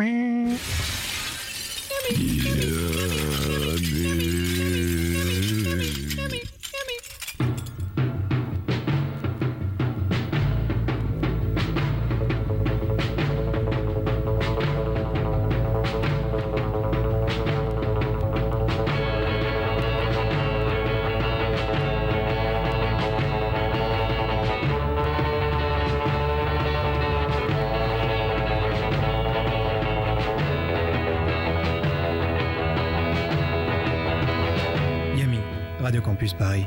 Yeah. Campus Paris.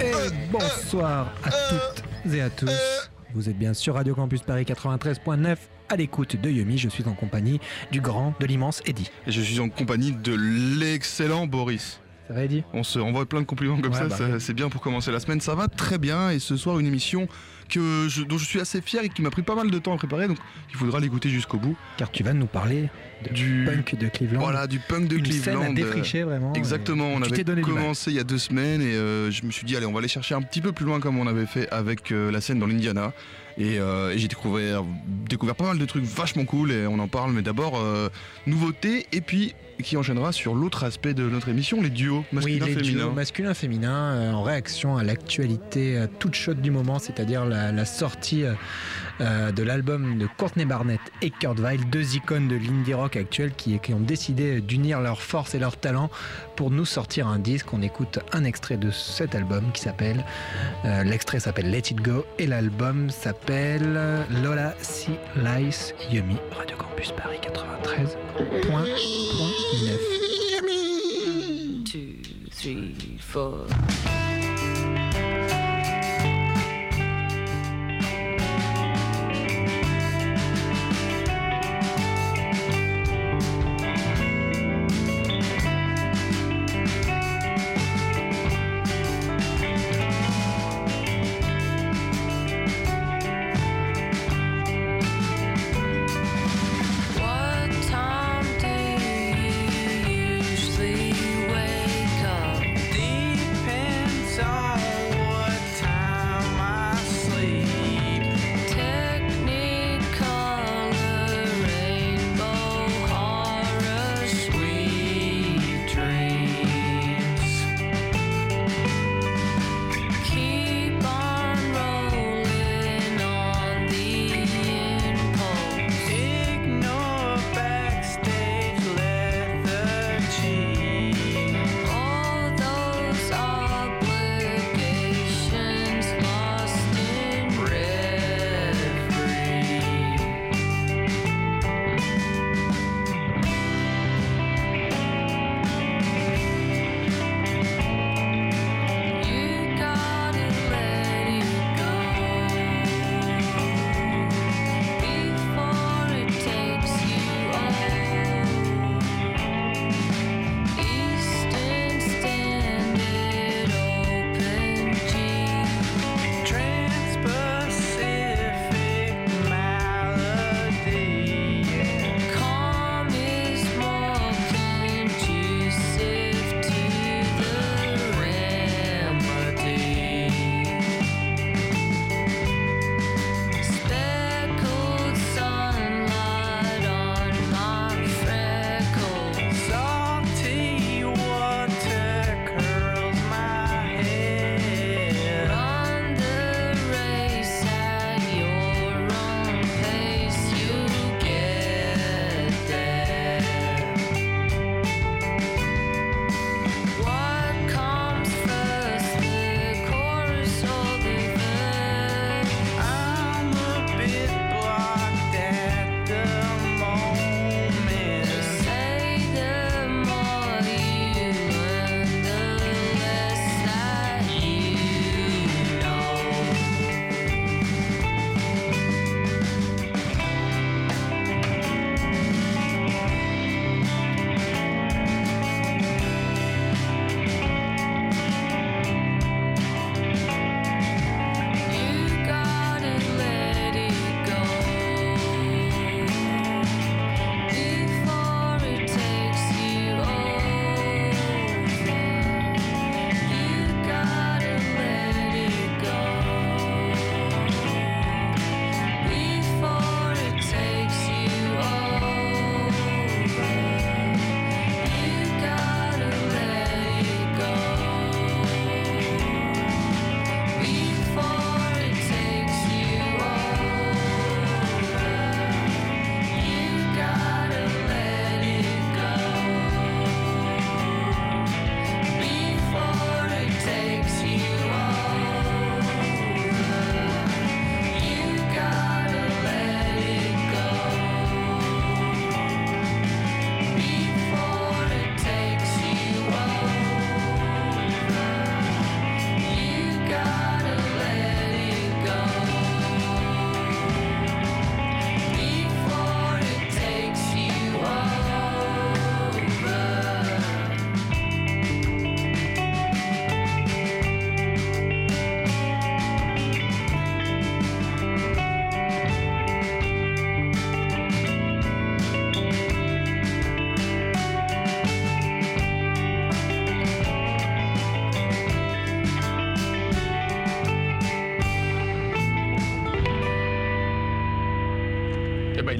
Et bonsoir à toutes et à tous. Vous êtes bien sur Radio Campus Paris 93.9 à l'écoute de Yumi. Je suis en compagnie du grand, de l'immense Eddy. Et je suis en compagnie de l'excellent Boris. Ça va Eddy? On se envoie plein de compliments comme Ouais, ça, bah ça- c'est bien pour commencer la semaine. Ça va très bien et ce soir une émission que je- dont je suis assez fier et qui m'a pris pas mal de temps à préparer, donc il faudra l'écouter jusqu'au bout. Car tu vas nous parler de Du- punk de Cleveland. Voilà, du punk de Une Cleveland. scène à euh, défricher vraiment. Exactement, on avait donné commencé il y a deux semaines et euh, je me suis dit allez on va aller chercher un petit peu plus loin comme on avait fait avec euh, la scène dans l'Indiana et, euh, et j'ai découvert, découvert pas mal de trucs vachement cool et on en parle mais d'abord nouveautés et puis qui enchaînera sur l'autre aspect de notre émission, les duos Oui, les masculins-féminins. duos masculin-féminin euh, en réaction à l'actualité toute chaude du moment, c'est-à-dire la, la sortie euh, euh, de l'album de Courtney Barnett et Kurt Weill, deux icônes de l'indie rock actuel qui, ont décidé d'unir leurs forces et leurs talents pour nous sortir un disque. On écoute un extrait de cet album qui s'appelle, euh, l'extrait s'appelle Let It Go et l'album s'appelle Lola C. Lice Yumi, Radio Campus Paris 93.9. two, three, four.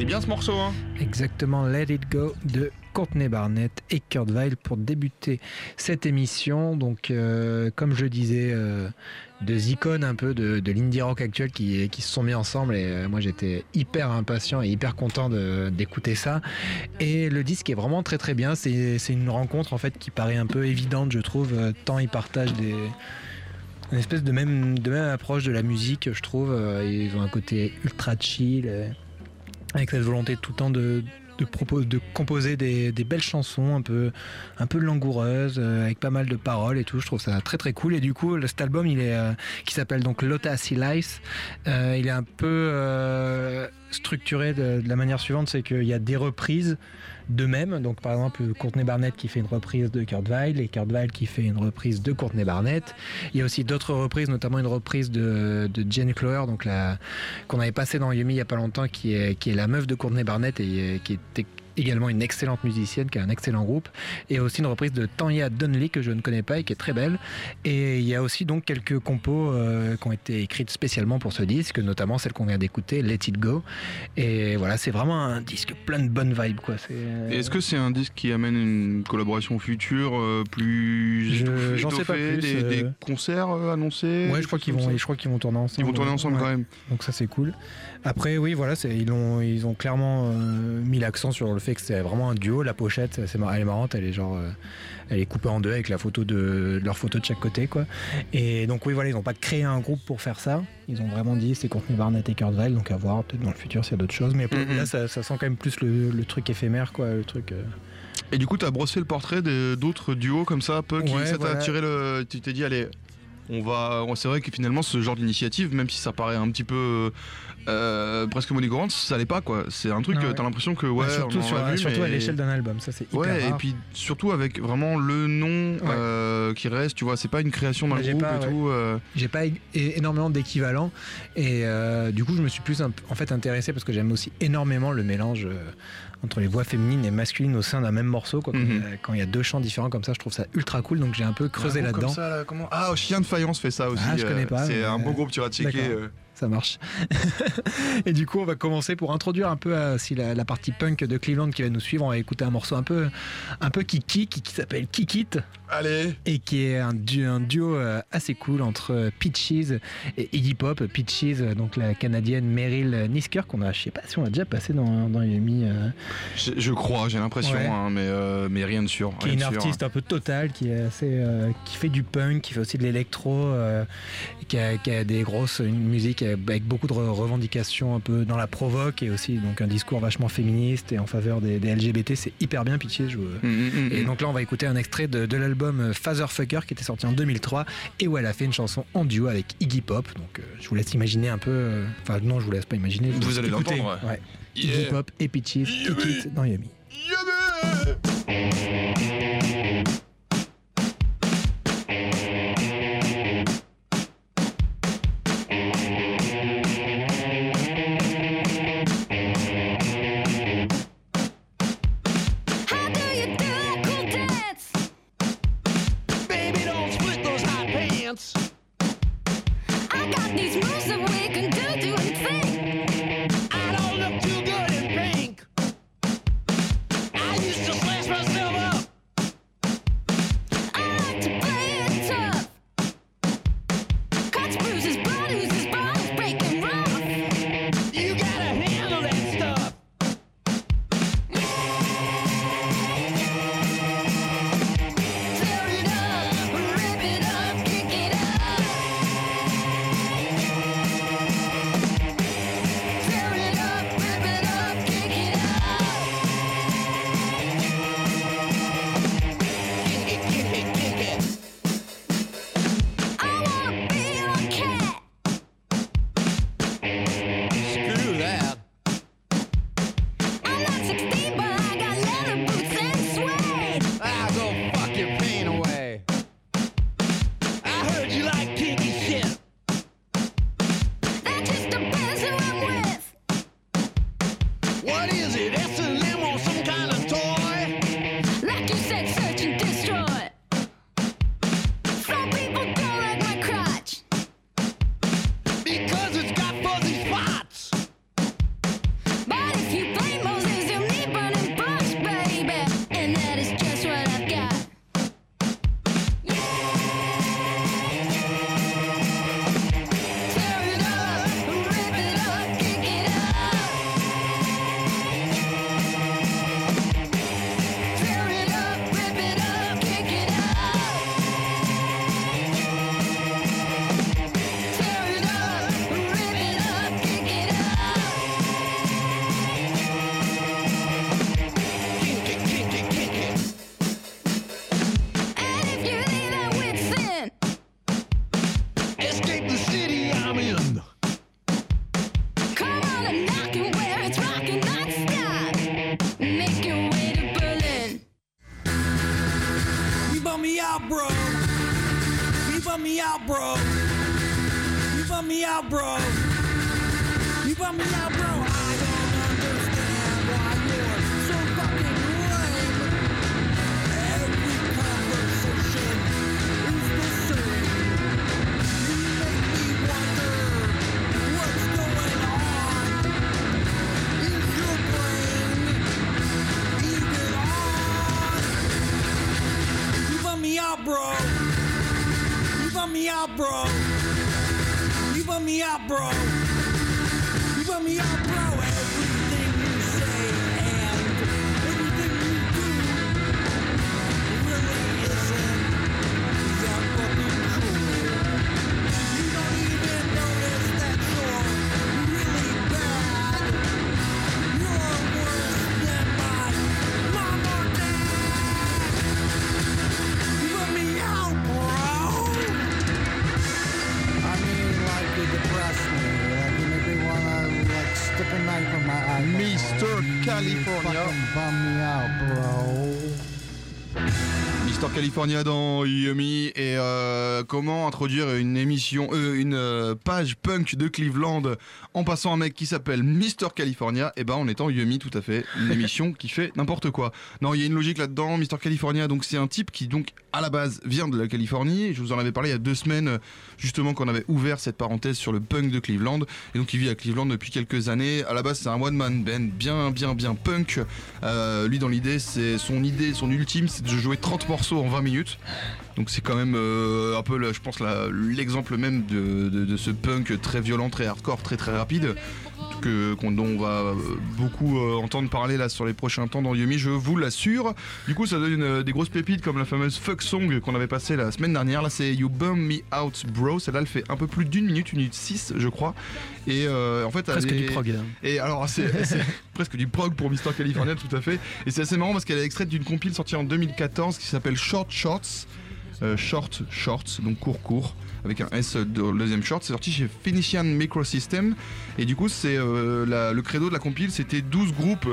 Bien ce morceau. Hein. Exactement, Let It Go de Courtney Barnett et Kurt Weill pour débuter cette émission. Donc, euh, comme je disais, euh, deux icônes un peu de, l'indie rock actuel qui, se sont mis ensemble. Et euh, moi, j'étais hyper impatient et hyper content d'écouter ça. Et le disque est vraiment très très bien. C'est une rencontre en fait qui paraît un peu évidente, je trouve, tant ils partagent des une espèce de même, de même approche de la musique, je trouve. Ils ont un côté ultra chill, avec cette volonté tout le temps de, composer des, belles chansons un peu, langoureuses, euh, avec pas mal de paroles et tout. Je trouve ça très très cool. Et du coup, cet album, euh, qui s'appelle donc Lotta Lice, euh, il est un peu structuré de, de la manière suivante c'est qu'il y a des reprises d'eux-mêmes. Donc, par exemple, Courtney Barnett qui fait une reprise de Kurt Weill et Kurt Weill qui fait une reprise de Courtney Barnett. Il y a aussi d'autres reprises, notamment une reprise de, de Jane donc qu'on avait passé dans Yumi il y a pas longtemps, qui est, qui est la meuf de Courtney Barnett et euh, qui était également une excellente musicienne, qui a un excellent groupe. Et aussi une reprise de Tanya Donnelly que je ne connais pas et qui est très belle. Et il y a aussi donc quelques compos euh, qui ont été écrites spécialement pour ce disque, notamment celle qu'on vient d'écouter, Let It Go. Et voilà, c'est vraiment un disque plein de bonnes vibes, quoi. C'est, Et Est-ce que c'est un disque qui amène une collaboration future euh, plus Je- j'en sais pas plus, des, euh. des concerts euh, annoncés Ouais, je crois qu'ils vont, je crois qu'ils vont tourner ensemble. Ils vont tourner ensemble Ouais. quand même. Donc ça c'est cool. Après oui voilà c'est ils ont ils ont clairement euh, mis l'accent sur le fait que c'est vraiment un duo. La pochette c'est elle est marrante elle est genre euh, elle est coupée en deux avec la photo de leur photo de chaque côté quoi. Et donc oui voilà ils ont pas créé un groupe pour faire ça. Ils ont vraiment dit c'est Courtney Barnett et Kurt Weill donc à voir peut-être dans le futur s'il y a d'autres choses. Mais pour- Mhm. là ça, ça sent quand même plus le, le truc éphémère quoi le truc. euh. Et du coup, tu as brossé le portrait d'autres duos comme ça, un peu, qui Ouais, ça t'a voilà. attiré le. Tu t'es dit, allez, on va. C'est vrai que finalement, ce genre d'initiative, même si ça paraît un petit peu. Euh, presque monigorante, ça l'est pas quoi. C'est un truc, Ah ouais. euh, t'as l'impression que ouais, Bah, surtout on en sur- a vu, surtout à l'échelle d'un album ça c'est hyper Ouais, et puis surtout avec vraiment le nom euh, qui reste, tu vois, c'est pas une création d'un Bah, groupe pas, et ouais. tout. euh, J'ai pas énormément d'équivalents et du coup je me suis plus en fait intéressé parce que j'aime aussi énormément le mélange entre les voix féminines et masculines au sein d'un même morceau quoi. Quand il y a- Mhm. quand il y a deux chants différents comme ça je trouve ça ultra cool donc j'ai un peu creusé là-dedans là, comment? Ah, Chien de Faïence fait ça aussi. Ah, je connais pas, C'est un bon groupe, tu vas checker. Ça marche et du coup on va commencer pour introduire un peu euh, si la, la partie punk de Cleveland qui va nous suivre on va écouter un morceau un peu un peu kiki qui, qui s'appelle Kick It Allez et qui est un duo, un duo euh, assez cool entre euh, Peaches et Iggy Pop. Peaches, donc la canadienne Meryl Nisker, qu'on a, je sais pas si on l'a déjà passé dans, dans Yumi, euh, je, je crois, j'ai l'impression, Ouais. hein, mais, euh, mais rien de sûr. qui est une sûr. artiste un peu totale, qui est assez, euh, qui fait du punk, qui fait aussi de l'électro, qui, a, qui a des grosses une musique avec beaucoup de re- revendications un peu dans la provoque et aussi donc un discours vachement féministe et en faveur des, des LGBT. C'est hyper bien Peaches. Je, Mm, Et donc là, on va écouter un extrait de, de l'album euh, Fatherfucker qui était sorti en 2003 et où elle a fait une chanson en duo avec Iggy Pop. Donc euh, je vous laisse imaginer un peu. euh, Enfin, non, je vous laisse pas imaginer. Vous allez l'entendre, Ouais. Yeah. Iggy Pop et Peaches. Kick It dans Yummy. Yeah, California dans Yumi et euh, comment introduire une émission, euh, une euh, page punk de Cleveland en passant un mec qui s'appelle Mister California? Et ben en étant Yumi tout à fait, une émission qui fait n'importe quoi. Non, il y a une logique là-dedans. Mister California, donc c'est un type qui donc à la base vient de la Californie. Je vous en avais parlé il y a deux semaines justement qu'on avait ouvert cette parenthèse sur le punk de Cleveland et donc il vit à Cleveland depuis quelques années. À la base c'est un one man band bien bien bien punk. Euh, lui dans l'idée c'est son idée, son ultime c'est de jouer 30 morceaux en 20 minutes. Donc c'est quand même euh, un peu, je pense, l'exemple même de ce punk très violent, très hardcore, très très rapide, que, dont on va euh, beaucoup euh, entendre parler là sur les prochains temps dans Yumi, je vous l'assure. Du coup, ça donne euh, des grosses pépites comme la fameuse Fuck Song qu'on avait passée la semaine dernière. Là, c'est You Bum Me Out Bro. Celle-là, elle fait un peu plus d'une minute, une minute 6, je crois. Et euh, en fait, elle Presque est- du prog. hein. et alors, c'est c'est presque du prog pour Mister California, tout à fait. Et c'est assez marrant parce qu'elle est extraite d'une compile sortie en 2014 qui s'appelle Short Shorts. Euh, short Shorts, donc court court, avec un S le deuxième short. C'est sorti chez Phoenician Microsystem. Et du coup, c'est euh, le credo de la compile, c'était 12 groupes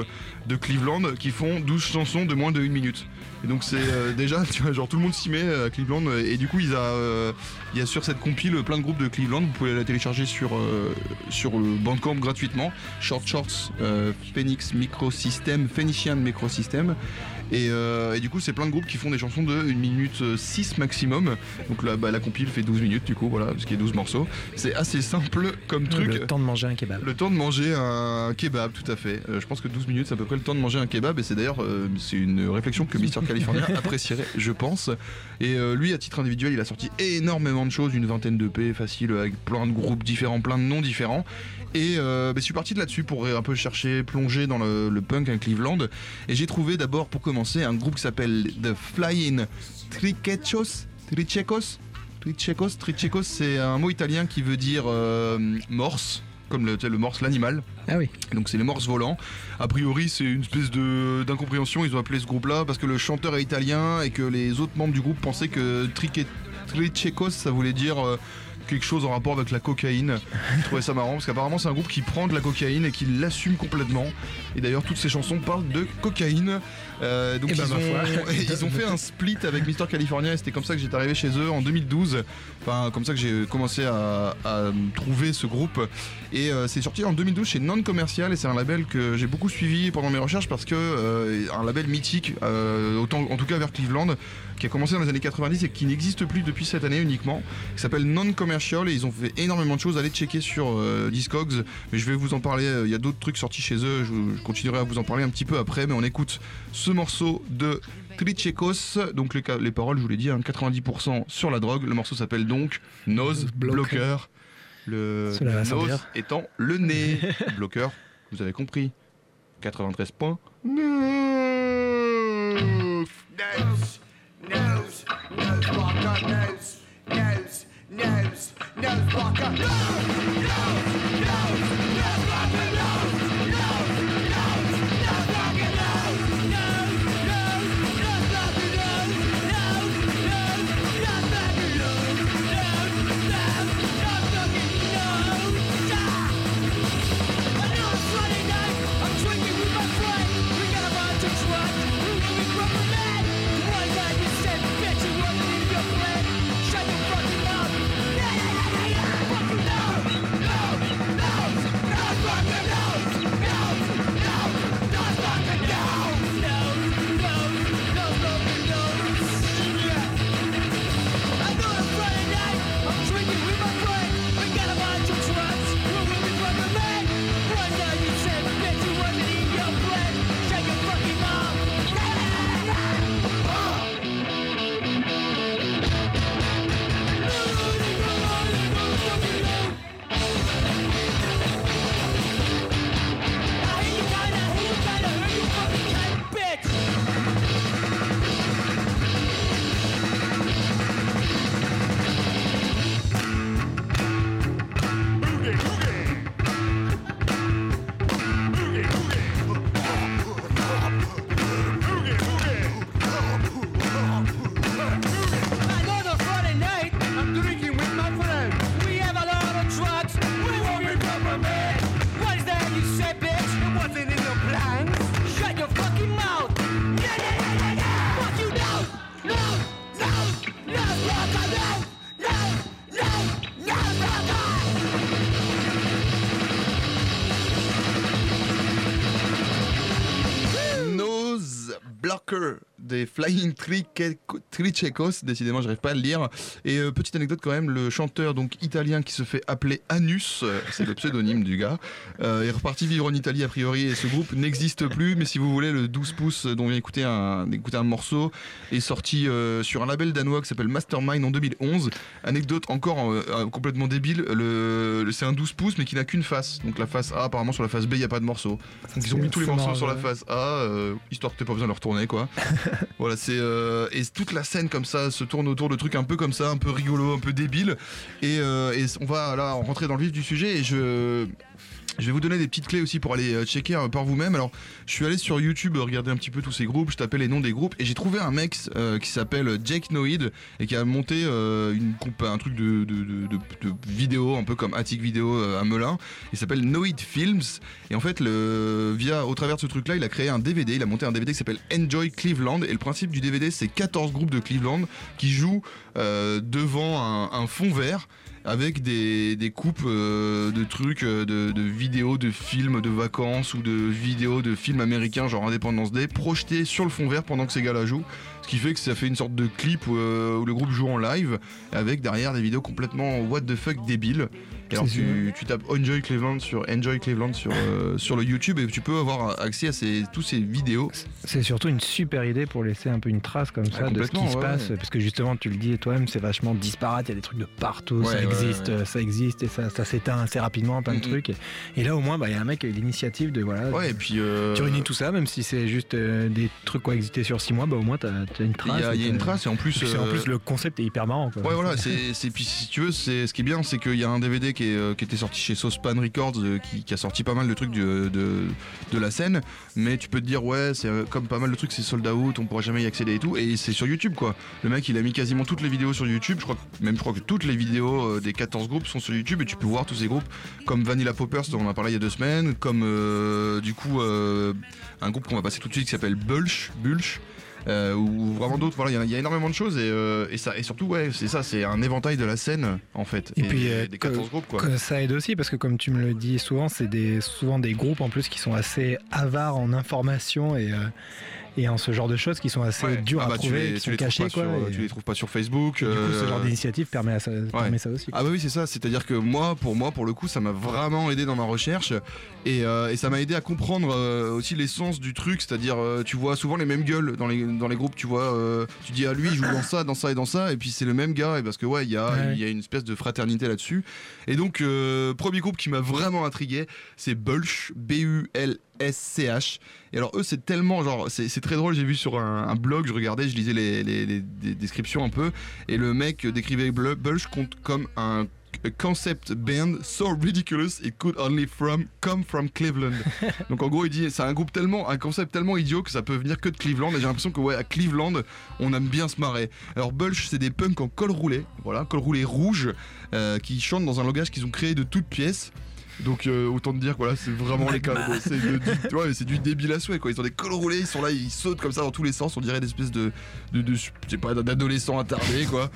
de Cleveland qui font 12 chansons de moins de 1 minute. Et donc c'est euh, déjà, tu vois, genre tout le monde s'y met euh, à Cleveland. Et du coup, il y a, euh, il y a sur cette compile plein de groupes de Cleveland. Vous pouvez la télécharger sur, euh, sur le Bandcamp gratuitement. Short Shorts, Phoenix Microsystem, Phoenician Microsystem. Et, et du coup, c'est plein de groupes qui font des chansons de 1 minute 6 maximum. Donc là, bah, la compile fait 12 minutes, du coup, voilà, parce qu'il y a 12 morceaux. C'est assez simple comme truc. Le temps de manger un kebab. Le temps de manger un kebab, tout à fait. Je pense que 12 minutes, c'est à peu près le temps de manger un kebab. Et c'est d'ailleurs c'est une réflexion que Mister Apprécierait, je pense. Et euh, lui, à titre individuel, il a sorti énormément de choses, une vingtaine de P facile, avec plein de groupes différents, plein de noms différents. Et euh, bah, je suis parti de là-dessus pour un peu chercher, plonger dans le, le punk à Cleveland. Et j'ai trouvé d'abord, pour commencer, un groupe qui s'appelle The Flying Trichechos. Trichecos? Trichecos, Trichecos, c'est un mot italien qui veut dire euh, morse, comme le, le morse, l'animal. Ah oui. Donc c'est les morses volants. A priori c'est une espèce de d'incompréhension. Ils ont appelé ce groupe-là parce que le chanteur est italien et que les autres membres du groupe pensaient que Triche- Trichecos ça voulait dire euh, quelque chose en rapport avec la cocaïne. Je trouvais ça marrant parce qu'apparemment c'est un groupe qui prend de la cocaïne et qui l'assume complètement. Et d'ailleurs toutes ces chansons parlent de cocaïne. Euh, donc Eh ben, ils, ont, foi. ils ont fait un split avec Mister California et c'était comme ça que j'étais arrivé chez eux en 2012. Enfin comme ça que j'ai commencé à, à trouver ce groupe. Et euh, c'est sorti en 2012 chez Non Commercial et c'est un label que j'ai beaucoup suivi pendant mes recherches parce que euh, un label mythique, euh, autant, en tout cas vers Cleveland, qui a commencé dans les années 90 et qui n'existe plus depuis cette année uniquement, qui s'appelle Non Commercial et ils ont fait énormément de choses. Allez checker sur Discogs, mais je vais vous en parler. Il y a d'autres trucs sortis chez eux, je, je continuerai à vous en parler un petit peu après, mais on écoute ce morceau de Trichekos, donc les, paroles, je vous l'ai dit, hein, 90% sur la drogue. Le morceau s'appelle donc Nose Blocker. Le nose étant le nez. Blocker, vous avez compris. 93 points. Nose, nose, nose walker, nose, nose, nose, nose walker. Nose, nose, Blocker des Flying Triche- Trichecos. Décidément, j'arrive pas à le lire. Et euh, petite anecdote quand même, le chanteur donc italien qui se fait appeler Anus, euh, c'est le pseudonyme du gars, euh, est reparti vivre en Italie a priori et ce groupe n'existe plus. Mais si vous voulez, le 12 pouces dont on vient écouter un, d'écouter un morceau est sorti euh, sur un label danois qui s'appelle Mastermind en 2011. Anecdote encore complètement débile, le, le- c'est un 12 pouces mais qui n'a qu'une face. Donc la face A, apparemment sur la face B, il n'y a pas de morceau. Donc ils ont mis tous les morceaux marrant, sur la face A, histoire que t'aies pas besoin de le retourner quoi. voilà, c'est euh, et toute la scène comme ça se tourne autour de trucs un peu comme ça, un peu rigolo, un peu débile. Et, euh, et on va là rentrer dans le vif du sujet et je je vais vous donner des petites clés aussi pour aller euh, checker euh, par vous-même. Alors, je suis allé sur YouTube regarder un petit peu tous ces groupes, je tapais les noms des groupes et j'ai trouvé un mec euh, qui s'appelle Jake Noid et qui a monté euh, une un truc de, de, vidéo, un peu comme Attic Vidéo euh, à Melun. Il s'appelle Noid Films et en fait, le, via, au travers de ce truc-là, il a créé un DVD, il a monté un DVD qui s'appelle Enjoy Cleveland et le principe du DVD, c'est 14 groupes de Cleveland qui jouent devant un fond vert avec des, coupes euh, de trucs, euh, de, vidéos, de films de vacances ou de vidéos de films américains genre Independence Day projetés sur le fond vert pendant que ces gars-là jouent. Ce qui fait que ça fait une sorte de clip où, euh, où le groupe joue en live avec derrière des vidéos complètement what the fuck débiles. Alors tu, tu tapes Enjoy Cleveland sur Enjoy Cleveland sur, euh, sur le YouTube et tu peux avoir accès à ces, tous ces vidéos. C'est surtout une super idée pour laisser un peu une trace comme ça de ce qui se passe. Parce que justement, tu le dis toi-même, c'est vachement disparate. Il y a des trucs de partout. Ouais, ça existe, ouais. ça existe et ça, ça s'éteint assez rapidement, plein de Mhm. trucs. Et, et là, au moins, bah, il y a un mec qui a eu l'initiative de voilà. Ouais, et puis. euh, Tu réunis tout ça, même si c'est juste euh, des trucs qui ont existé sur six mois, bah, au moins t'as as une trace. il y a une trace et en plus. En le concept est hyper marrant. Quoi. Ouais voilà, c'est c'est- puis si tu veux, c'est ce qui est bien, c'est qu'il y a un DVD euh, qui était sorti chez Saucepan Records, euh, qui, a sorti pas mal de trucs de, de la scène, mais tu peux te dire ouais, c'est euh, comme pas mal de trucs, c'est sold out, on pourra jamais y accéder et tout, et c'est sur YouTube quoi. Le mec, il a mis quasiment toutes les vidéos sur YouTube. Je crois même je crois que toutes les vidéos des 14 groupes sont sur YouTube et tu peux voir tous ces groupes comme Vanilla Poppers dont on a parlé il y a deux semaines, comme du coup euh, un groupe qu'on va passer tout de suite qui s'appelle Bulch, Bulch. Euh, ou vraiment d'autres, voilà, il y a- il y, a énormément de choses et, euh, et ça, et surtout, ouais, c'est ça, c'est un éventail de la scène en fait. Et puis, euh, des 14 groupes quoi. Ça aide aussi parce que comme tu me le dis souvent, c'est des, souvent des groupes en plus qui sont assez avares en information et, et en ce genre de choses qui sont assez Ouais. durs Ah à bah, tu trouver, les, qui tu sont les trouves cachés pas quoi. sur, et, tu les trouves pas sur Facebook. du coup, ce euh, genre d'initiative permet, à ça, permet ça aussi. quoi. Ah bah oui c'est ça, c'est-à-dire que moi pour moi pour le coup ça m'a vraiment aidé dans ma recherche et, euh, et ça m'a aidé à comprendre euh, aussi l'essence du truc, c'est-à-dire euh, tu vois souvent les mêmes gueules dans les, dans les groupes, tu vois, euh, tu dis à lui il joue dans ça, dans ça et dans ça et puis c'est le même gars et parce que ouais il y a, Ouais. y a une espèce de fraternité là-dessus et donc euh, premier groupe qui m'a vraiment intrigué c'est Bulch, B-U-L-S-C-H et alors eux c'est tellement genre c'est très drôle j'ai vu sur un, un blog je regardais je lisais les, les- les- les descriptions un peu et le mec décrivait compte comme un a concept band so ridiculous it could only from come from Cleveland. Donc en gros il dit c'est un groupe tellement un concept tellement idiot que ça peut venir que de Cleveland et j'ai l'impression que ouais à Cleveland on aime bien se marrer. Alors Bulch c'est des punks en col roulé, voilà col roulé rouge euh, qui chantent dans un langage qu'ils ont créé de toutes pièces. Donc euh, autant te dire que voilà c'est vraiment les cas c'est du, ouais, c'est du débile à souhait quoi. Ils ont des cols roulés ils sont là ils sautent comme ça dans tous les sens. On dirait des espèces de de, de je sais pas d'adolescents attardés quoi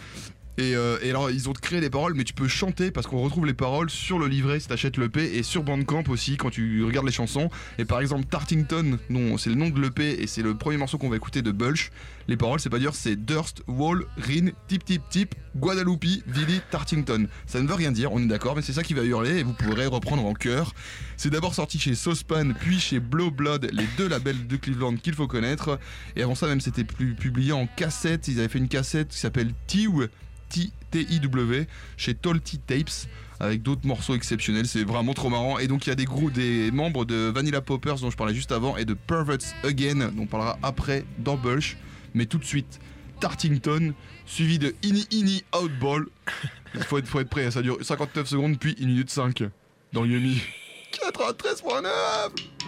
et, euh, et alors ils ont créé les paroles mais tu peux chanter parce qu'on retrouve les paroles sur le livret si t'achètes l'EP et sur Bandcamp aussi quand tu regardes les chansons. Et par exemple Tartington c'est le nom de l'EP et c'est le premier morceau qu'on va écouter de Bulch les paroles c'est pas dire c'est Durst, Wall, Rin, Tip Tip Tip, Guadalupe, Billy, Tartington. Ça ne veut rien dire on est d'accord mais c'est ça qui va hurler et vous pourrez reprendre en chœur. C'est d'abord sorti chez Saucepan puis chez Blow Blood les deux labels de Cleveland qu'il faut connaître. Et avant ça même c'était publié en cassette. Ils avaient fait une cassette qui s'appelle Tiw T-I-W chez Tolty Tapes avec d'autres morceaux exceptionnels, c'est vraiment trop marrant. Et donc il y a des groupes, des membres de Vanilla Poppers dont je parlais juste avant et de Perverts Again dont on parlera après dans Bulch. Mais tout de suite, Tartington suivi de Ini Ini Outball. Il faut être, faut être prêt, ça dure 59 secondes puis 1 minute 5 dans Yumi. 93.9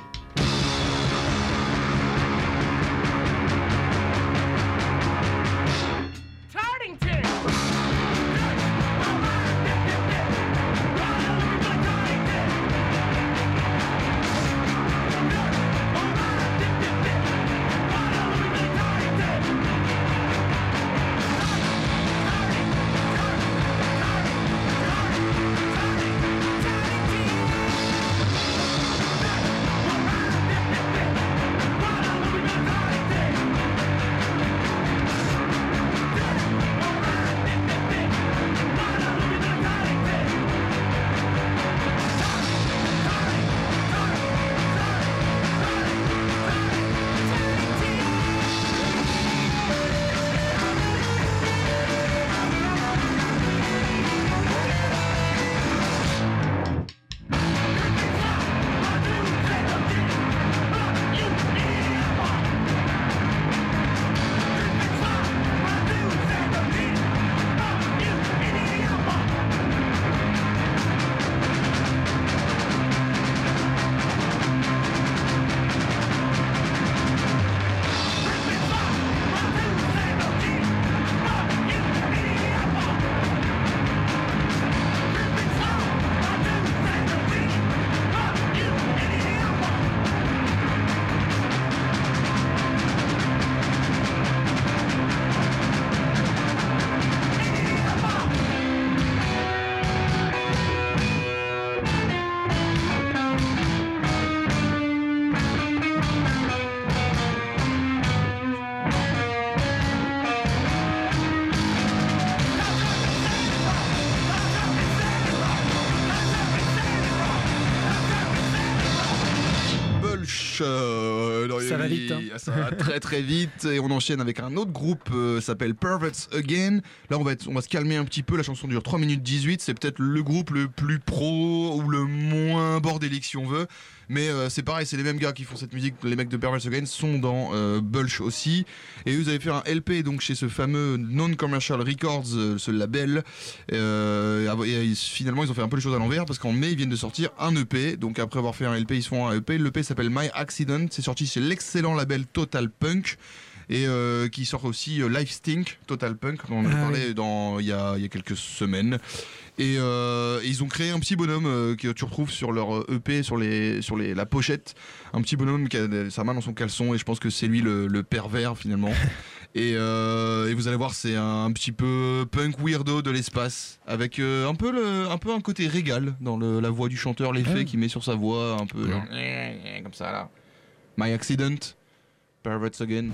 vite, hein. Ça va très très vite. Et on enchaîne avec un autre groupe, euh, s'appelle Perverts Again. Là, on va, être- on va se calmer un petit peu. La chanson dure 3 minutes 18. C'est peut-être le groupe le plus pro ou le moins bordélique si on veut. Mais euh, c'est pareil, c'est les mêmes gars qui font cette musique. Les mecs de Perverts Again sont dans euh, Bulch aussi. Et eux, ils avaient fait un LP donc chez ce fameux Non-Commercial Records, euh, ce label. Et finalement, ils ont fait un peu les choses à l'envers parce qu'en mai, ils viennent de sortir un EP. Donc après avoir fait un LP, ils font un EP. L'EP s'appelle My Accident. C'est sorti chez l'excellent label Total Punk. Et euh, qui sort aussi euh, Life Stink, Total Punk, dont on a Ah parlé dans, il, y a, il y a quelques semaines. Et euh, ils ont créé un petit bonhomme euh, que tu retrouves sur leur euh, EP, sur, les, sur les, la pochette. Un petit bonhomme qui a sa main dans son caleçon. Et je pense que c'est lui le, le pervers finalement. Et, euh, et vous allez voir, c'est un, petit peu punk weirdo de l'espace, avec euh, un, peu le, un peu un côté régal dans le- la voix du chanteur, l'effet Ouais. qu'il met sur sa voix, un peu genre, comme ça là. My Accident, Perverts Again.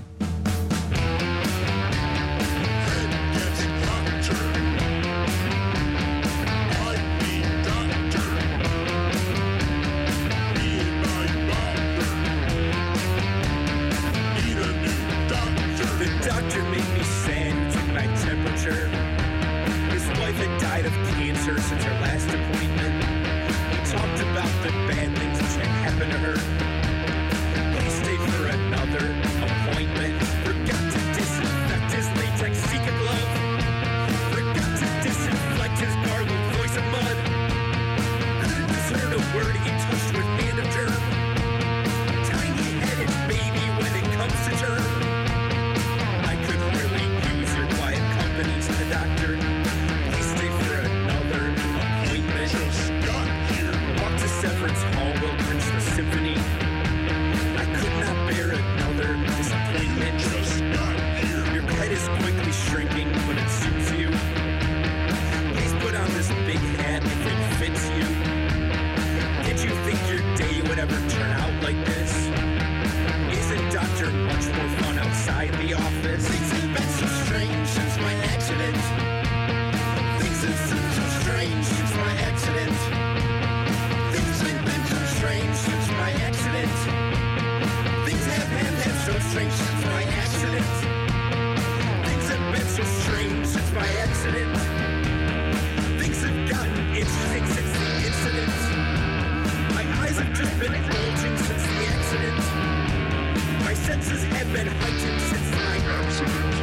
Senses have been heightened since my accident.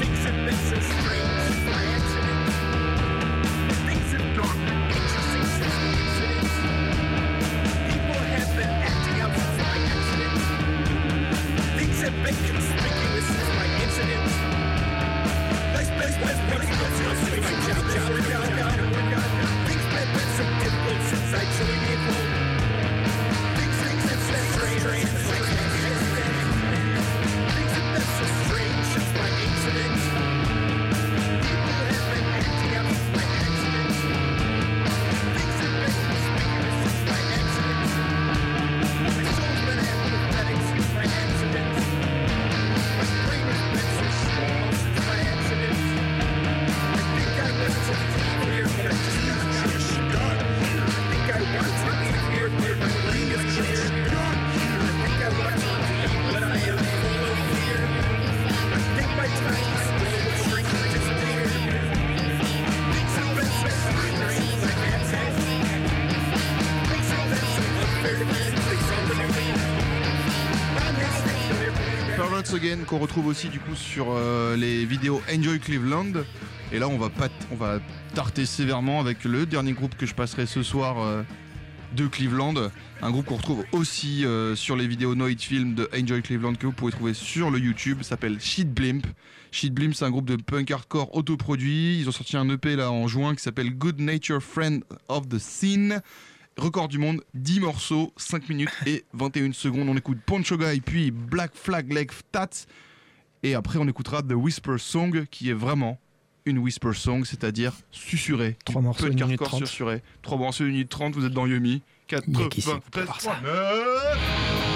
Things been Qu'on retrouve aussi du coup sur euh, les vidéos Enjoy Cleveland. Et là on va pas on va tarter sévèrement avec le dernier groupe que je passerai ce soir euh, de Cleveland. Un groupe qu'on retrouve aussi euh, sur les vidéos Noise Film de Enjoy Cleveland que vous pouvez trouver sur le YouTube. S'appelle Shit Blimp. Shit Blimp c'est un groupe de punk hardcore autoproduit. Ils ont sorti un EP là en juin qui s'appelle Good Nature Friend of the Scene record du monde, 10 morceaux, 5 minutes et 21 secondes. On écoute Poncho Guy, puis Black Flag Leg Tats. Et après, on écoutera The Whisper Song, qui est vraiment une whisper song, c'est-à-dire susurré. 3 morceaux, une minute trente. Susurré. Trois morceaux, une minute trente, vous êtes dans Yumi. 4, 23, 9...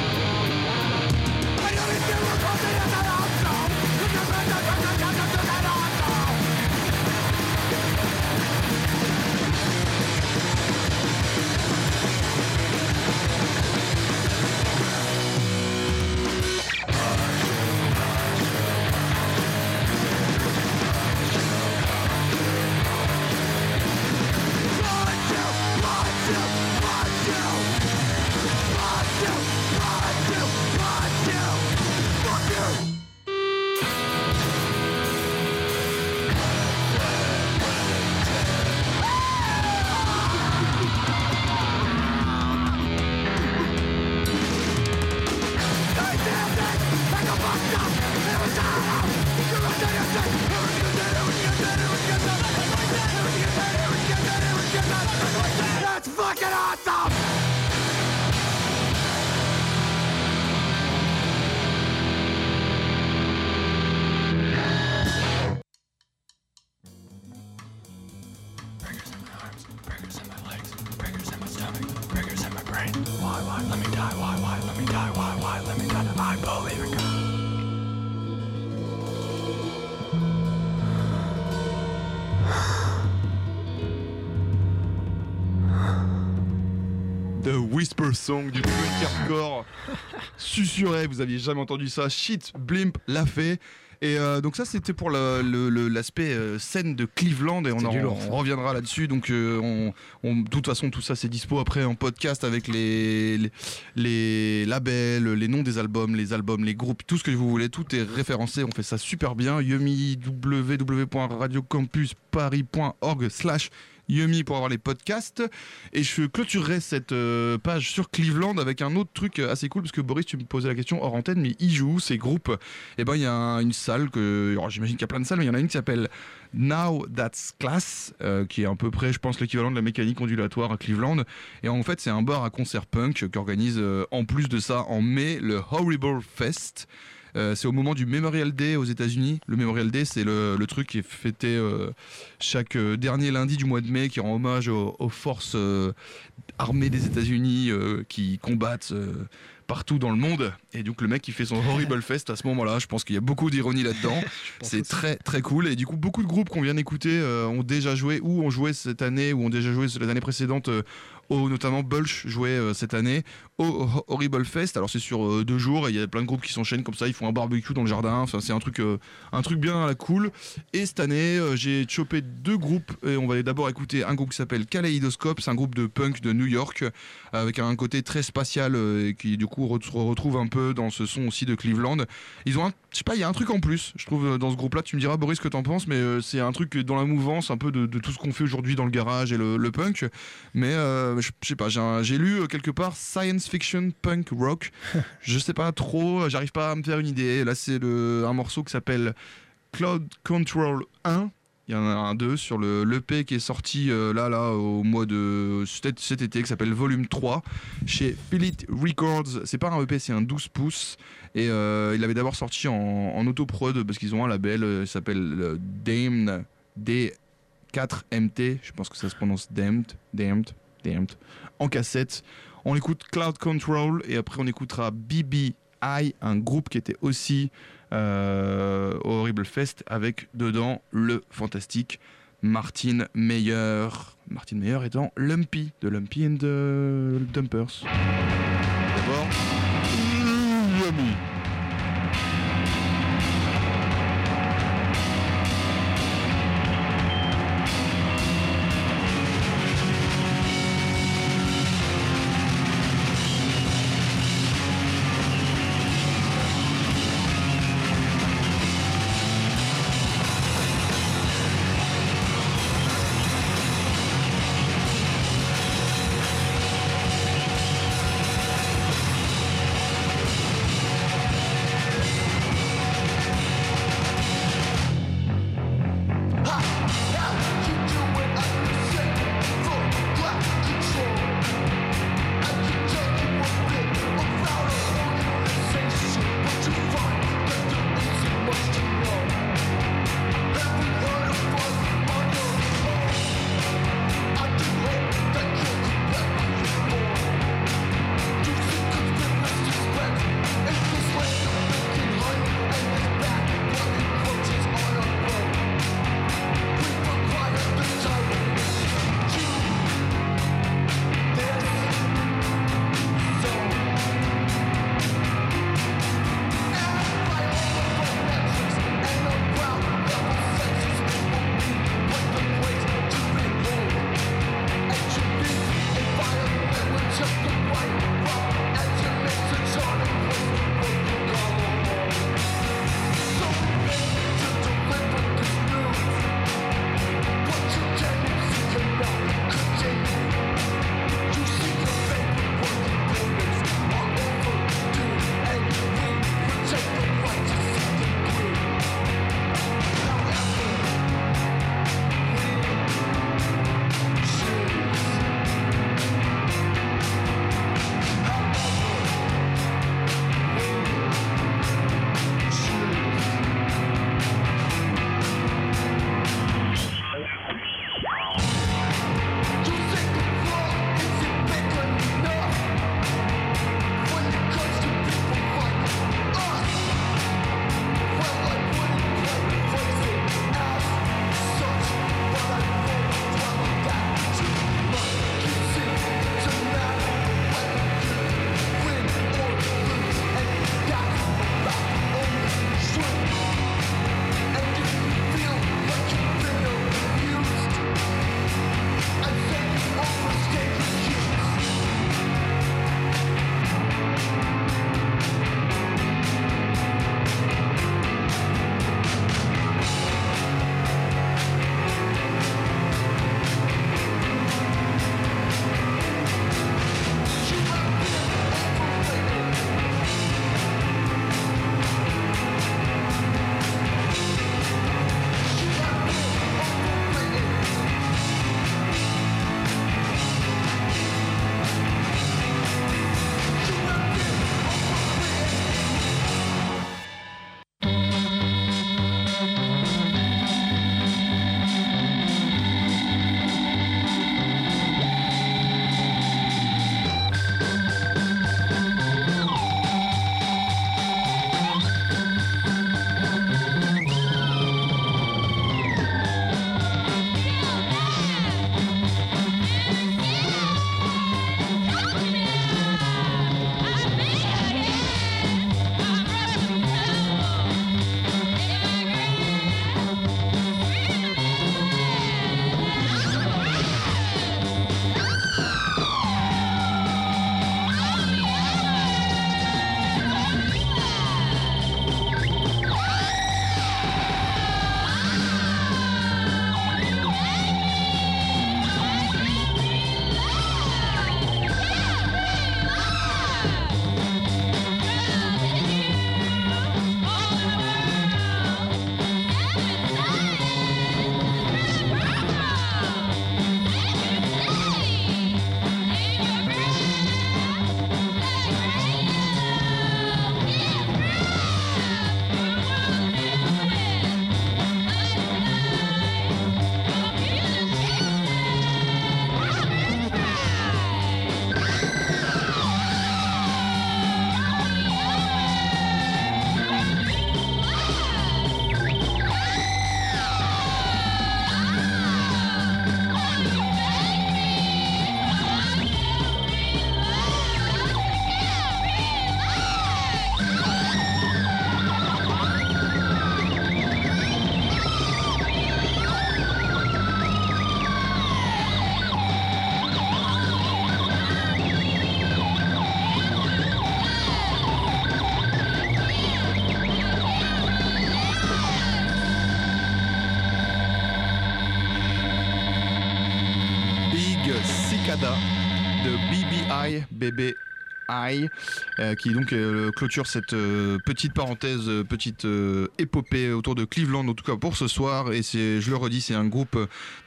Song du punk hardcore susurré, vous aviez jamais entendu ça. Shit, Blimp l'a fait. Et euh, donc ça c'était pour l'aspect euh, scène de Cleveland et on, en- du lourd, on ça. reviendra là-dessus. Donc euh, on, on- de toute façon tout ça c'est dispo après en podcast avec les, les, les labels, les noms des albums, les albums, les groupes, tout ce que vous voulez, tout est référencé. On fait ça super bien. Yumi www.radiocampusparis.org slash Yumi pour avoir les podcasts. Et je clôturerai cette euh, page sur Cleveland avec un autre truc assez cool parce que Boris, tu me posais la question hors antenne, mais ils jouent ces groupes. Et ben il y a un- une salle que, alors, j'imagine qu'il y a plein de salles, mais il y en a une qui s'appelle Now That's Class, euh, qui est à peu près, je pense, l'équivalent de la mécanique ondulatoire à Cleveland. Et en fait, c'est un bar à concert punk qui organise euh, en plus de ça en mai le Horrible Fest. Euh, c'est au moment du Memorial Day aux États-Unis. Le Memorial Day, c'est le, le truc qui est fêté euh, chaque euh, dernier lundi du mois de mai, qui rend hommage aux, aux forces armées des États-Unis qui combattent partout dans le monde. Et donc le mec qui fait son Horrible Fest à ce moment-là, je pense qu'il y a beaucoup d'ironie là-dedans. C'est très très cool. Et du coup, beaucoup de groupes qu'on vient d'écouter euh, ont déjà joué ou ont joué cette année ou ont déjà joué les années précédentes. euh, notamment Bulch jouait euh, cette année au Ho- Horrible Fest. Alors c'est sur euh, deux jours et il y a plein de groupes qui s'enchaînent comme ça. Ils font un barbecue dans le jardin. Enfin c'est un truc, euh, un truc bien à la cool. Et cette année j'ai chopé deux groupes et on va d'abord écouter un groupe qui s'appelle Kaleidoscope. C'est un groupe de punk de New York avec un côté très spatial et qui du coup se retrouve un peu dans ce son aussi de Cleveland. Ils ont un, je sais pas, il y a un truc en plus. Je trouve dans ce groupe-là. Tu me diras Boris ce que t'en penses, mais c'est un truc dans la mouvance un peu de, tout ce qu'on fait aujourd'hui dans le garage et le, le punk. Mais je sais pas, j'ai lu euh, quelque part science fiction punk rock. je sais pas trop, j'arrive pas à me faire une idée. Là, c'est un morceau qui s'appelle Cloud Control 1. Il y en a un 2 sur le l'EP qui est sorti euh, là là au mois de cet, cet été qui s'appelle Volume 3 chez Philip Records. C'est pas un EP, c'est un 12 pouces et euh, il avait d'abord sorti en, en autoprod parce qu'ils ont un label euh, il s'appelle euh, Damned D4MT. Je pense que ça se prononce Damned, Damned en cassette. On écoute Cloud Control et après on écoutera BBI, un groupe qui était aussi euh, au Horrible Fest avec dedans le fantastique Martin Meyer. Martin Meyer étant Lumpy de Lumpy and the Dumpers. D'abord. De BBI, BBI, euh, qui donc euh, clôture cette euh, petite parenthèse, petite épopée autour de Cleveland, en tout cas pour ce soir. Et je le redis, c'est un groupe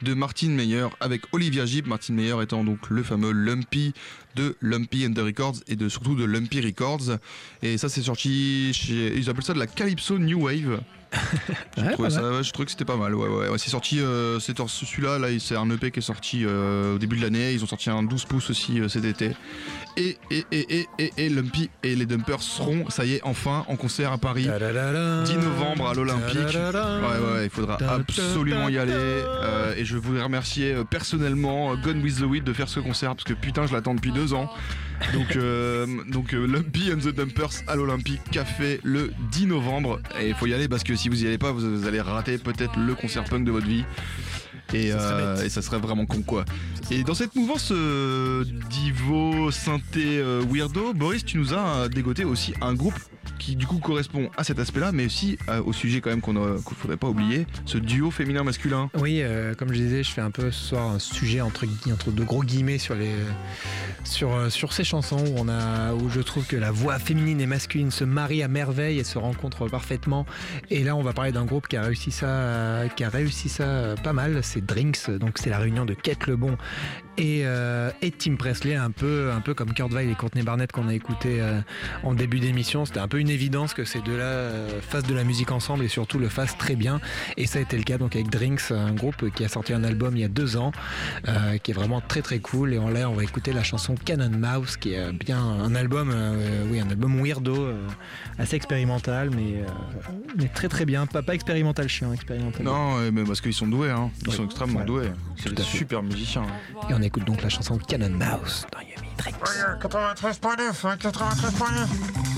de Martin Meyer avec Olivia Gibb. Martin Meyer étant donc le fameux Lumpy de Lumpy and the Records et de surtout de Lumpy Records. Et ça, c'est sorti ils appellent ça de la Calypso New Wave. Je Ouais, trouvais ça- ouais, je trouvais que c'était pas mal. Ouais, ouais, ouais. C'est sorti, euh, celui-là, là, c'est un EP qui est sorti euh, au début de l'année. Ils ont sorti un 12 pouces aussi euh, cet été. Et, et, et, et, et, et Lumpy et les Dumpers seront, ça y est, enfin en concert à Paris. 10 novembre à l'Olympique. Ouais, ouais, il faudra absolument y aller. Euh, et je voudrais remercier personnellement Gone with the Wind de faire ce concert parce que putain, je l'attends depuis deux ans. Donc, euh, donc euh, Lumpy and the Dumpers à l'Olympique Café le 10 novembre. Et il faut y aller parce que si vous y allez pas, vous, vous allez rater peut-être le concert punk de votre vie. Et Ça serait euh, et ça serait vraiment con quoi. Et dans cette mouvance euh, divo, synthé, euh, weirdo, Boris, tu nous as euh, dégoté aussi un groupe qui du coup correspond à cet aspect-là, mais aussi euh, au sujet quand même qu'on ne faudrait pas oublier, ce duo féminin-masculin. Oui, comme je disais, je fais un peu ce soir un sujet entre, entre de gros guillemets sur, les, sur, sur ces chansons où, on a, où je trouve que la voix féminine et masculine se marient à merveille et se rencontrent parfaitement. Et là, on va parler d'un groupe qui a réussi ça, qui a réussi ça pas mal. C'est Drinks, donc c'est la réunion de Kate Lebon et, euh, et Tim Presley, un peu, un peu comme Kurt Weill et Courtney Barnett qu'on a écouté euh, en début d'émission. C'était un peu une évidence que ces deux-là euh, fassent de la musique ensemble et surtout le fassent très bien. Et ça a été le cas donc avec Drinks, un groupe qui a sorti un album il y a deux ans, qui est vraiment très très cool. Et en l'air, on va écouter la chanson Cannon Mouse, qui est bien un album, oui, un album weirdo, assez expérimental, mais, mais très très bien. Pas, pas expérimental chiant, expérimental. Non, mais parce qu'ils sont doués, hein. ils Oui. sont extrêmement doués. C'est des super musiciens. hein. Et on écoute donc la chanson Cannon Mouse dans Yumi Drinks. 93.9, hein, 93.9.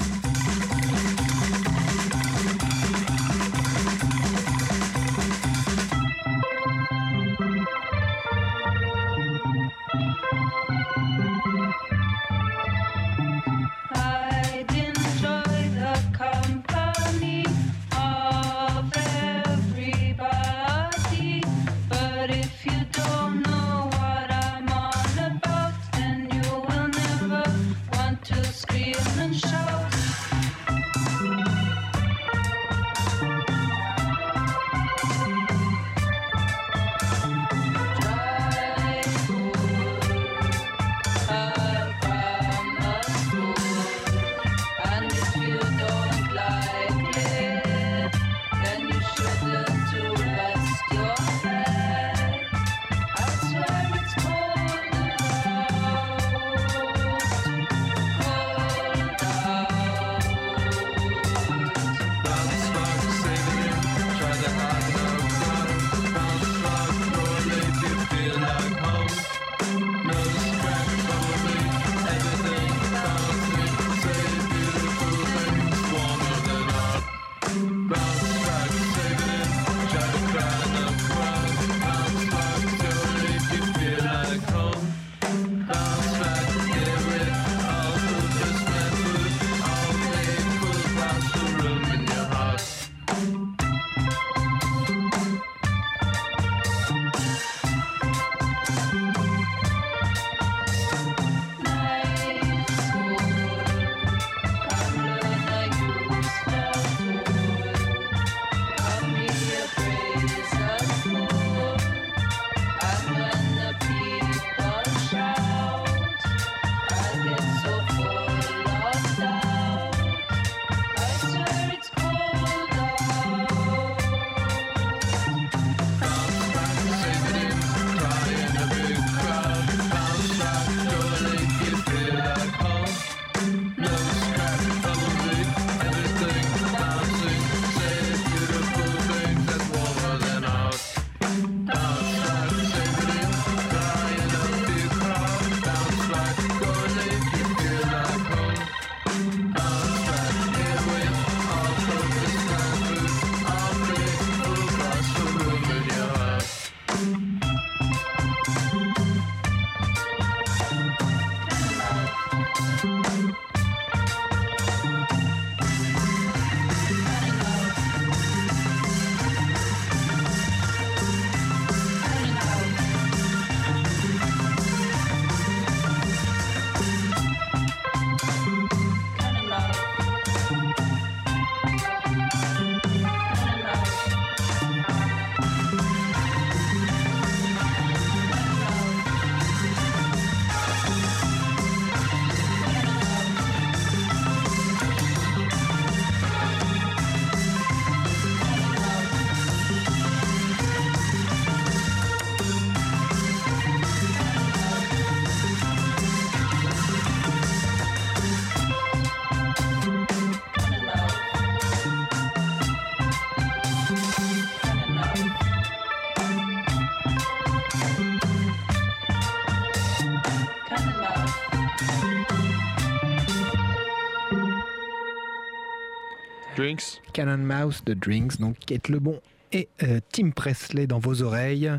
Drinks. Cannon Mouse de Drinks, donc Kate Lebon et euh, Tim Presley dans vos oreilles.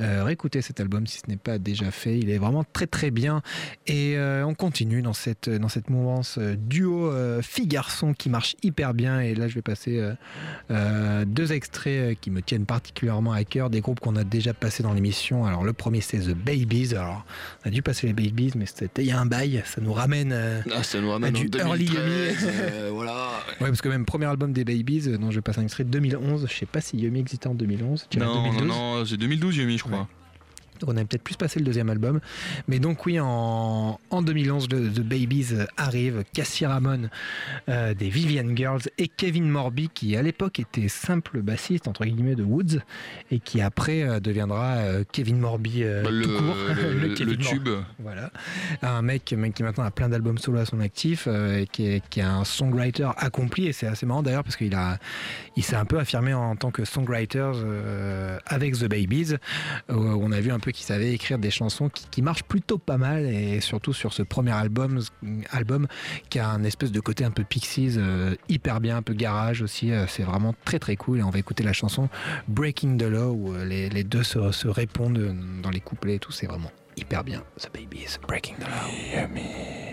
Euh, réécoutez cet album si ce n'est pas déjà fait, il est vraiment très très bien. Et euh, on continue dans cette, dans cette mouvance euh, duo euh, fille-garçon qui marche hyper bien. Et là je vais passer euh, deux extraits qui me tiennent particulièrement à cœur, des groupes qu'on a déjà passés dans l'émission. Alors le premier c'est The Babies, alors on a dû passer les Babies mais c'était il y a un bail, ça nous ramène... Ah, ça nous ramène en du early 2013. Yumi. euh, voilà. Ouais, parce que même premier album des Babies, dont je vais passer un extrait de 2011, je sais pas si Yumi existait en 2011, tu dirais Non, 2012. non, non, c'est 2012 Yumi, je crois. Donc on a peut-être plus passé le deuxième album. Mais donc oui, en, en 2011, le- The Babies euh, arrive, Cassie Ramon euh, des Vivian Girls et Kevin Morby qui à l'époque était simple bassiste entre guillemets de Woods et qui après euh, deviendra euh, Kevin Morby Bah, le, tout court. le- le Kevin tube. Voilà. Un mec, mec qui maintenant a plein d'albums solo à son actif et qui est, qui est un songwriter accompli et c'est assez marrant d'ailleurs parce qu'il a, il s'est un peu affirmé en tant que songwriter avec The Babies où on a vu un peu qu'il savait écrire des chansons qui, qui marchent plutôt pas mal et surtout sur ce premier album, album qui a un espèce de côté un peu Pixies euh, hyper bien, un peu garage aussi. euh, c'est vraiment très très cool et on va écouter la chanson Breaking the Law où euh, les, deux se, se répondent dans les couplets et tout. C'est vraiment hyper bien. The Babies, Breaking the Law.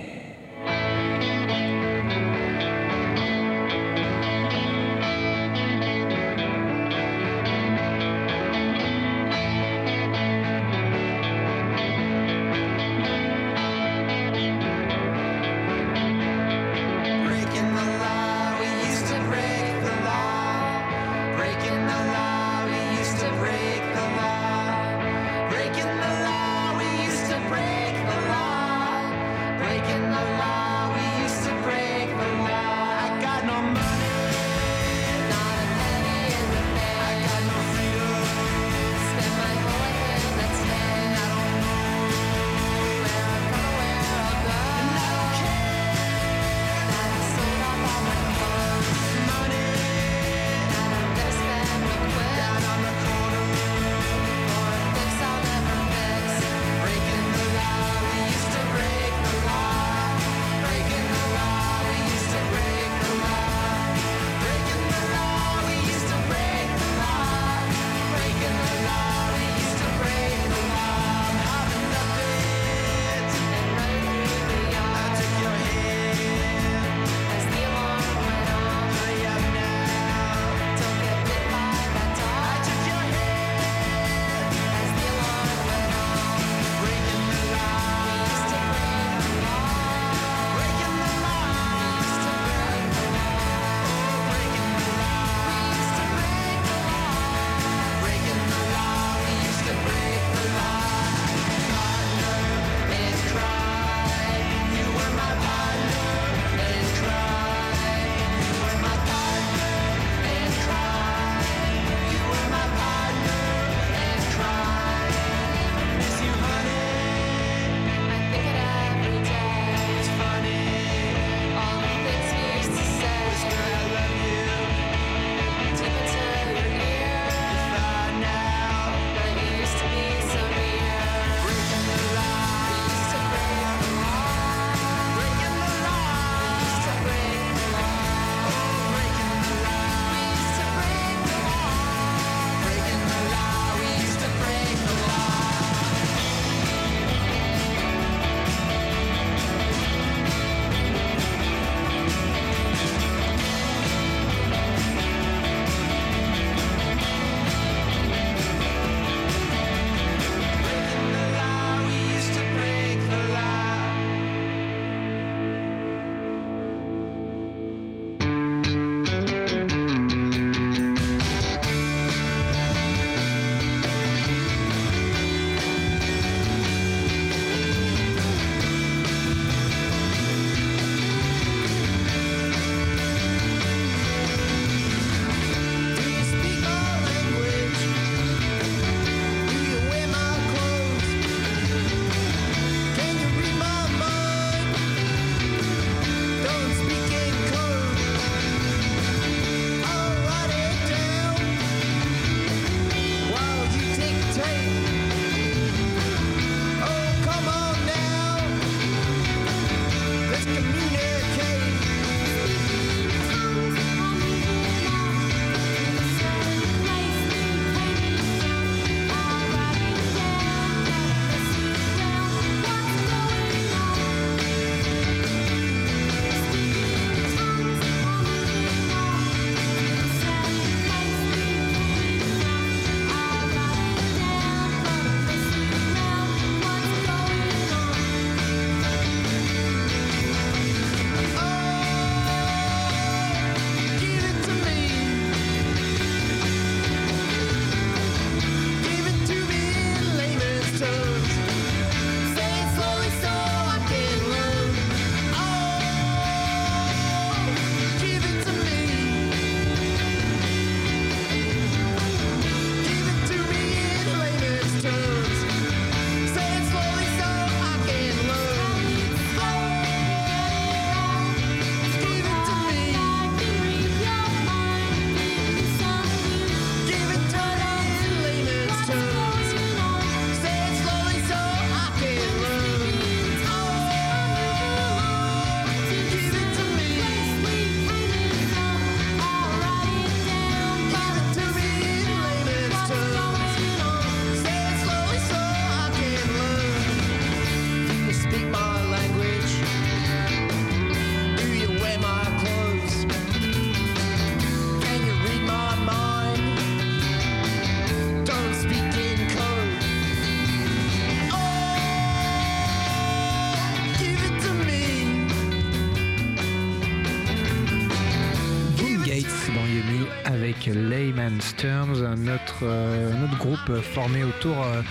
Euh, un autre groupe formé autour euh,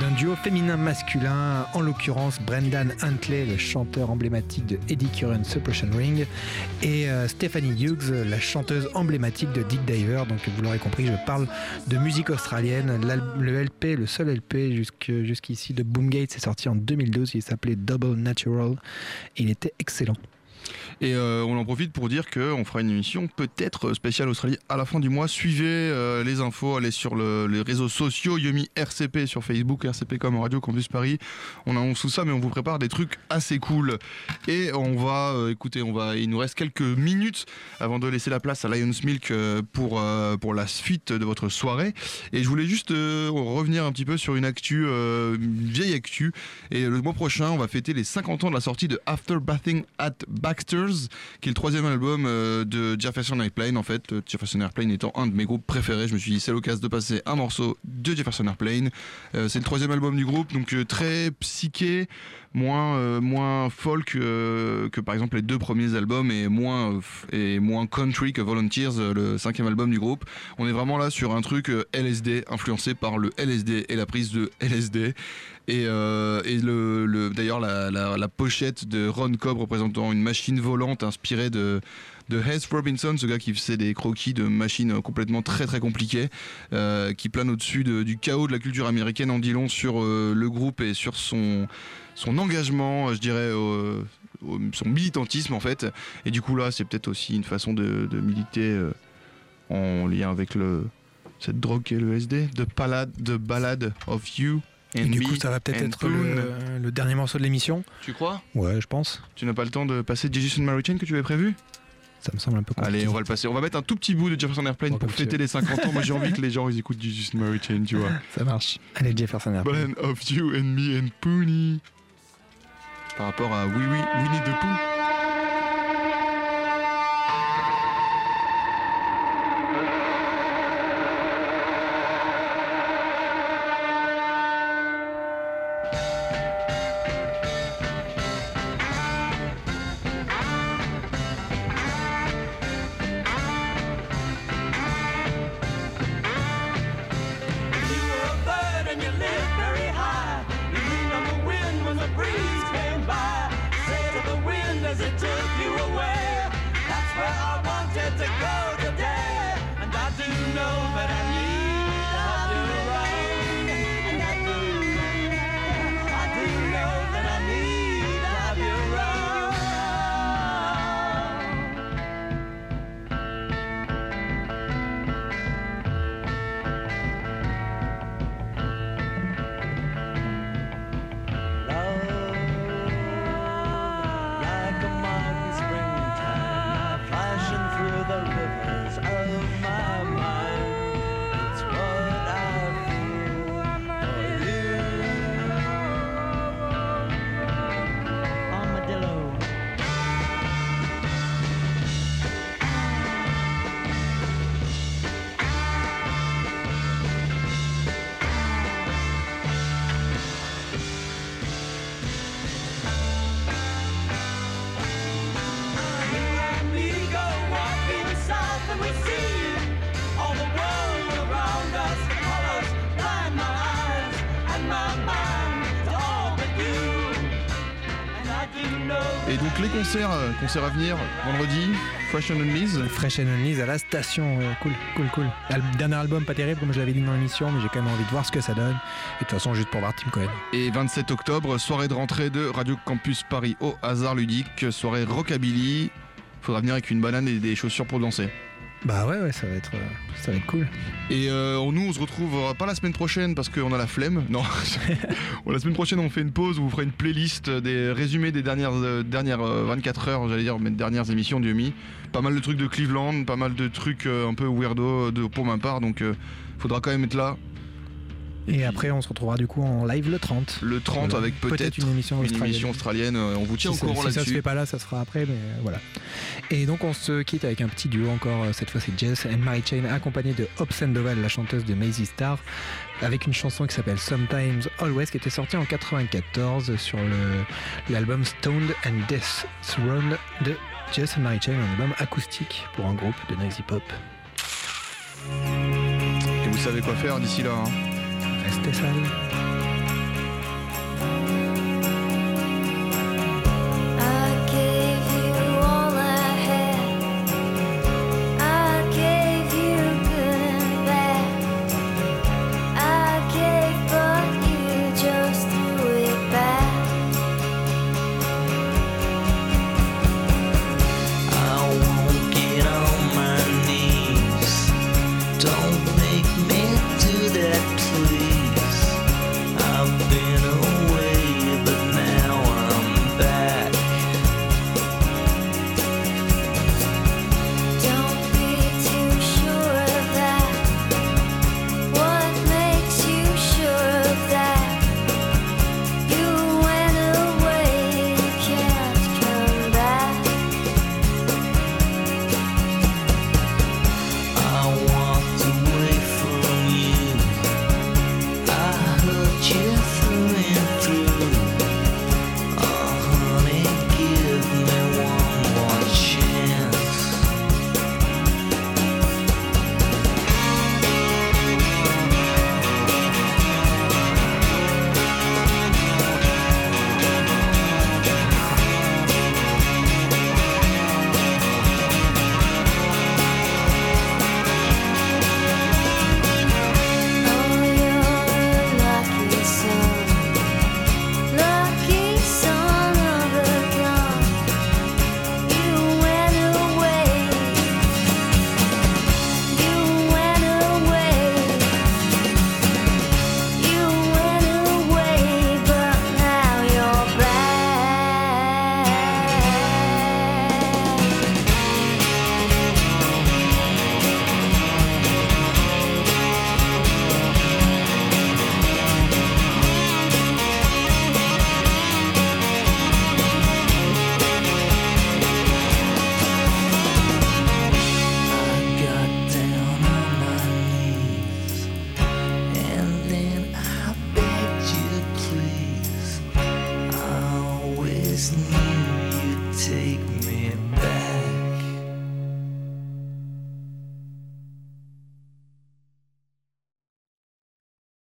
d'un duo féminin-masculin, en l'occurrence Brendan Huntley, le chanteur emblématique de Eddie Curran Suppression Ring, et euh, Stephanie Hughes, la chanteuse emblématique de Dick Diver. Donc vous l'aurez compris, je parle de musique australienne. Le LP, le seul LP jusqu'ici de Boomgate, c'est sorti en 2012. Il s'appelait Double Natural. Et il était excellent. Et euh, on en profite pour dire qu'on fera une émission peut-être spéciale Australie à la fin du mois. Suivez euh, les infos, allez sur le- les réseaux sociaux, Yumi RCP sur Facebook, RCP comme Radio Campus Paris. On annonce tout ça, mais on vous prépare des trucs assez cool. Et on va, euh, écoutez, on va, il nous reste quelques minutes avant de laisser la place à Lions Milk euh, pour, pour la suite de votre soirée. Et je voulais juste revenir un petit peu sur une actu, une vieille actu. Et le mois prochain, on va fêter les 50 ans de la sortie de After Bathing at Qui est le troisième album euh, de Jefferson Airplane. En fait, euh, Jefferson Airplane étant un de mes groupes préférés, je me suis dit c'est l'occasion de passer un morceau de Jefferson Airplane. Euh, c'est le troisième album du groupe, donc très psyché, moins, moins folk que par exemple les deux premiers albums et moins, et moins country que Volunteers, le cinquième album du groupe. On est vraiment là sur un truc LSD, influencé par le LSD et la prise de LSD. Et, euh, et le, le- d'ailleurs, la, pochette de Ron Cobb représentant une machine volante inspirée de, de Hess Robinson, ce gars qui faisait des croquis de machines complètement très très compliquées, euh, qui plane au-dessus de- du chaos de la culture américaine en dit long sur euh, le groupe et sur son, son engagement, je dirais, son militantisme en fait. Et du coup là, c'est peut-être aussi une façon de, militer en lien avec le, cette drogue qui est le SD, de Ballad, de of You. Et du coup, ça va peut-être être Poon. le, le dernier morceau de l'émission. Tu crois? Ouais, je pense. Tu n'as pas le temps de passer Jesus and Mary Chain que tu avais prévu? Ça me semble un peu compliqué. Allez, on va le passer. On va mettre un tout petit bout de Jefferson Airplane Oh, pour fêter les 50 ans. Moi, j'ai envie que les gens ils écoutent Jesus and Mary Chain, tu vois. Ça marche. Allez, Jefferson Airplane. Ballad of You and Me and Pony. Par rapport à Oui Oui Winnie the Pooh. Et donc, les concerts, euh, concerts à venir, vendredi, Fresh and Unleashed. Fresh and Unleashed à la station. euh, cool, cool, cool. Al- dernier album pas terrible, comme je l'avais dit dans l'émission, mais j'ai quand même envie de voir ce que ça donne. Et de toute façon, juste pour voir Tim Cohen. Et 27 octobre, soirée de rentrée de Radio Campus Paris au hasard ludique, soirée rockabilly. Faudra venir avec une banane et des chaussures pour danser. Bah ouais, ouais, ça va être, euh, ça va être cool. Et euh, nous, on se retrouve euh, pas la semaine prochaine parce qu'on a la flemme. Non, la semaine prochaine, on fait une pause où vous ferez une playlist des résumés des dernières, euh, dernières euh, 24 heures, j'allais dire, mes dernières émissions du Mi. Pas mal de trucs de Cleveland, pas mal de trucs euh, un peu weirdo de, pour ma part, donc faudra quand même être là Et après, on se retrouvera du coup en live le 30. le 30 Voilà. avec peut-être une émission une australienne. émission australienne. euh, On vous tient si au courant si ça se fait là-dessus. pas là, ça se fera après, mais euh, voilà. Et donc on se quitte avec un petit duo encore, euh, cette fois c'est Jess and Mary Chain, accompagné de Hope Sandoval, la chanteuse de Maisie Star, avec une chanson qui s'appelle Sometimes Always, qui était sortie en 94 sur l'album Stoned and Death Throne de Jess and Mary Chain, un album acoustique pour un groupe de noisy pop. Et vous savez quoi faire d'ici là. hein. Te.